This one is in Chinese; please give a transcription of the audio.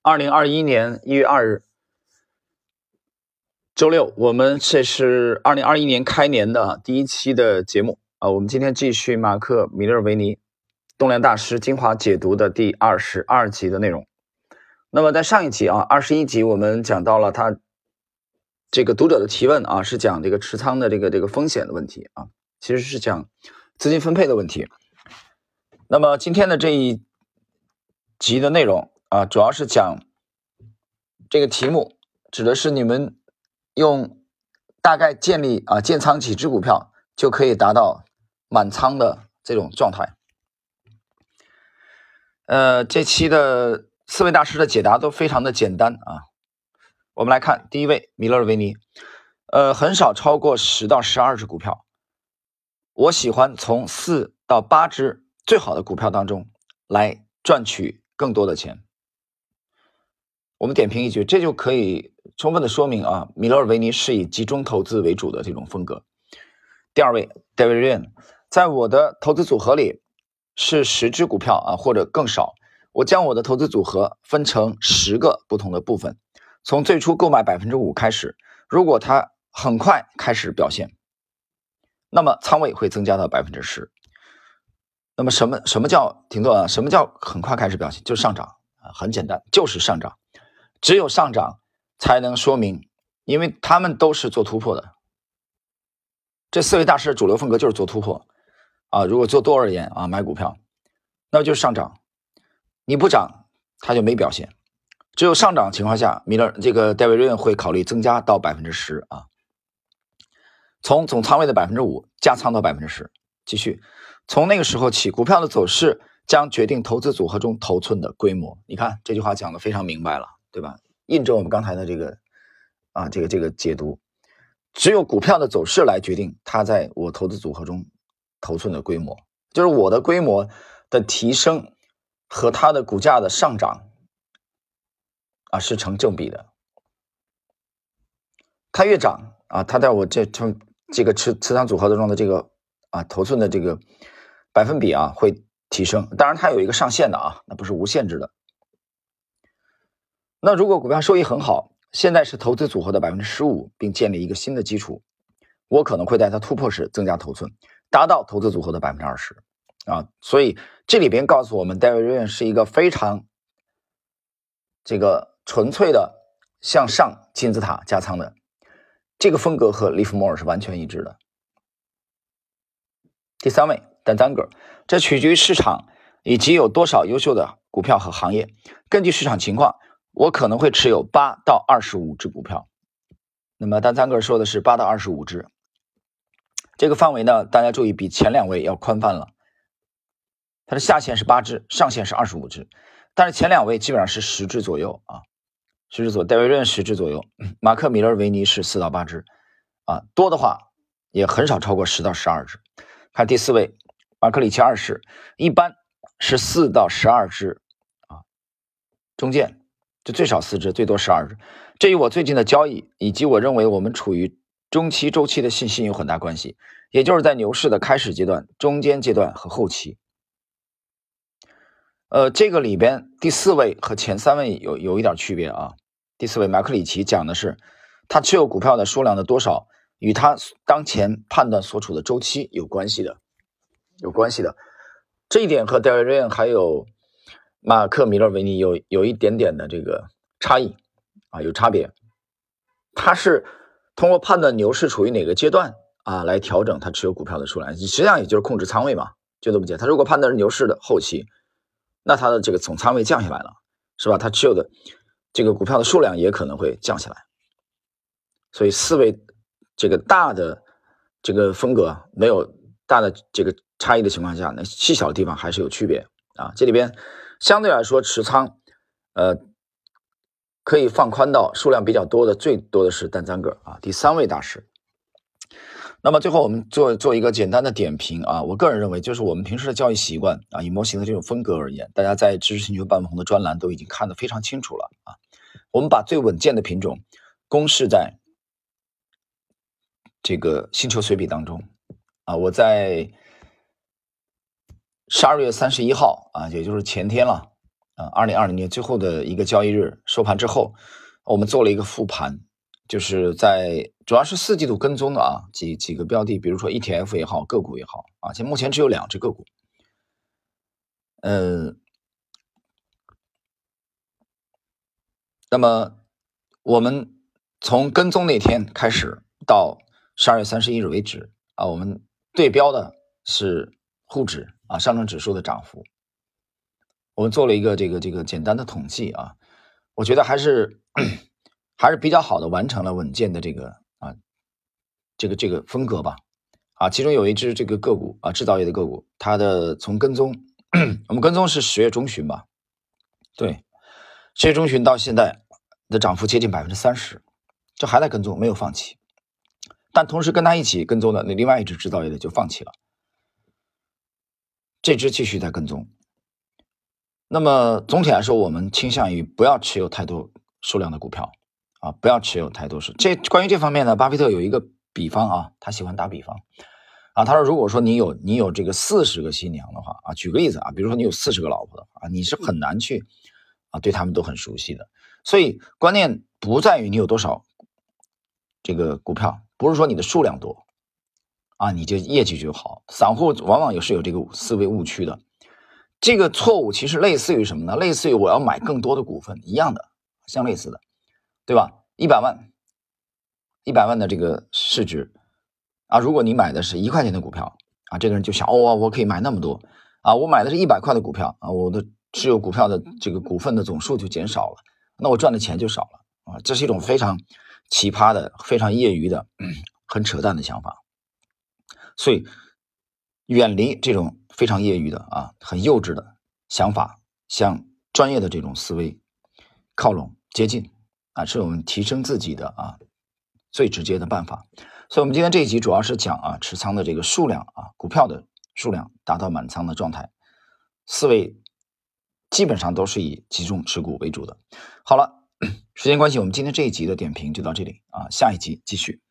二零二一年一月二日，周六，我们这是二零二一年开年的第一期的节目啊。我们今天继续马克·米勒维尼动量大师精华解读的第二十二集的内容。那么在上一集啊，二十一集我们讲到了他这个读者的提问啊，是讲这个持仓的这个这个风险的问题啊，其实是讲资金分配的问题。那么今天的这一集的内容。啊，主要是讲这个题目，指的是你们用大概建立啊建仓几只股票就可以达到满仓的这种状态。呃，这期的四位大师的解答都非常的简单啊。我们来看第一位米勒维尼，呃，很少超过十到十二只股票，我喜欢从四到八只最好的股票当中来赚取更多的钱。我们点评一句，这就可以充分的说明啊，米勒尔维尼是以集中投资为主的这种风格。第二位，David Ryan，在我的投资组合里是十只股票啊，或者更少。我将我的投资组合分成十个不同的部分，从最初购买百分之五开始，如果它很快开始表现，那么仓位会增加到百分之十。那么什么什么叫停顿啊？什么叫很快开始表现？就是上涨啊，很简单，就是上涨。只有上涨才能说明，因为他们都是做突破的。这四位大师的主流风格就是做突破啊。如果做多而言啊，买股票，那就是上涨。你不涨，它就没表现。只有上涨情况下，米勒这个戴维瑞恩会考虑增加到百分之十啊，从总仓位的百分之五加仓到百分之十。继续，从那个时候起，股票的走势将决定投资组合中头寸的规模。你看这句话讲的非常明白了。对吧？印证我们刚才的这个啊，这个这个解读，只有股票的走势来决定它在我投资组合中头寸的规模，就是我的规模的提升和它的股价的上涨啊是成正比的。它越涨啊，它在我这成这个持持仓组合当中的这个啊头寸的这个百分比啊会提升。当然，它有一个上限的啊，那不是无限制的。那如果股票收益很好，现在是投资组合的百分之十五，并建立一个新的基础，我可能会在它突破时增加头寸，达到投资组合的百分之二十啊。所以这里边告诉我们，David Ryan 是一个非常这个纯粹的向上金字塔加仓的这个风格和利弗莫尔是完全一致的。第三位，Dan Zanger，这取决于市场以及有多少优秀的股票和行业，根据市场情况。我可能会持有八到二十五只股票，那么单三个说的是八到二十五只，这个范围呢，大家注意比前两位要宽泛了。它的下限是八只，上限是二十五只，但是前两位基本上是十只左右啊，十只左右，戴维润十只左右，马克米勒维尼是四到八只，啊，多的话也很少超过十到十二只。看第四位，马克里奇二世，一般是四到十二只，啊，中间。就最少四只，最多十二只。这与我最近的交易以及我认为我们处于中期周期的信心有很大关系。也就是在牛市的开始阶段、中间阶段和后期。呃，这个里边第四位和前三位有有一点区别啊。第四位马克里奇讲的是他持有股票的数量的多少与他当前判断所处的周期有关系的，有关系的。这一点和戴维瑞恩还有。马克·米勒维尼有有一点点的这个差异啊，有差别。他是通过判断牛市处于哪个阶段啊，来调整他持有股票的数量，实际上也就是控制仓位嘛，就这么简单。他如果判断是牛市的后期，那他的这个总仓位降下来了，是吧？他持有的这个股票的数量也可能会降下来。所以四位这个大的这个风格没有大的这个差异的情况下，那细小的地方还是有区别啊。这里边。相对来说，持仓，呃，可以放宽到数量比较多的，最多的是单三个啊，第三位大师。那么最后我们做做一个简单的点评啊，我个人认为，就是我们平时的交易习惯啊，以模型的这种风格而言，大家在知识星球半红的专栏都已经看得非常清楚了啊。我们把最稳健的品种公示在这个星球随笔当中啊，我在。十二月三十一号啊，也就是前天了啊，二零二零年最后的一个交易日收盘之后，我们做了一个复盘，就是在主要是四季度跟踪的啊几几个标的，比如说 ETF 也好，个股也好啊，现目前只有两只个股，呃，那么我们从跟踪那天开始到十二月三十一日为止啊，我们对标的是沪指啊，上证指数的涨幅。我们做了一个这个这个简单的统计啊，我觉得还是还是比较好的，完成了稳健的这个啊这个这个风格吧。啊，其中有一只这个个股啊，制造业的个股，它的从跟踪，我们跟踪是十月中旬吧，对，十月中旬到现在的涨幅接近百分之三十，这还在跟踪，没有放弃，但同时跟他一起跟踪的那另外一只制造业的就放弃了，这只继续在跟踪。那么总体来说，我们倾向于不要持有太多数量的股票，啊，不要持有太多数。这关于这方面呢，巴菲特有一个比方啊，他喜欢打比方，啊，他说，如果说你有你有这个四十个新娘的话，啊，举个例子啊，比如说你有四十个老婆的话，你是很难去啊对他们都很熟悉的。所以关键不在于你有多少这个股票，不是说你的数量多，啊，你就业绩就好。散户往往也是有这个思维误区的。这个错误其实类似于什么呢？类似于我要买更多的股份一样的，相类似的，对吧？一百万，一百万的这个市值啊，如果你买的是一块钱的股票啊，这个人就想哦，我可以买那么多啊，我买的是一百块的股票啊，我的持有股票的这个股份的总数就减少了，那我赚的钱就少了啊，这是一种非常奇葩的、非常业余的、很扯淡的想法，所以远离这种。非常业余的啊，很幼稚的想法，向专业的这种思维靠拢接近啊，是我们提升自己的啊最直接的办法。所以，我们今天这一集主要是讲啊持仓的这个数量啊，股票的数量达到满仓的状态，思维基本上都是以集中持股为主的。好了，时间关系，我们今天这一集的点评就到这里啊，下一集继续。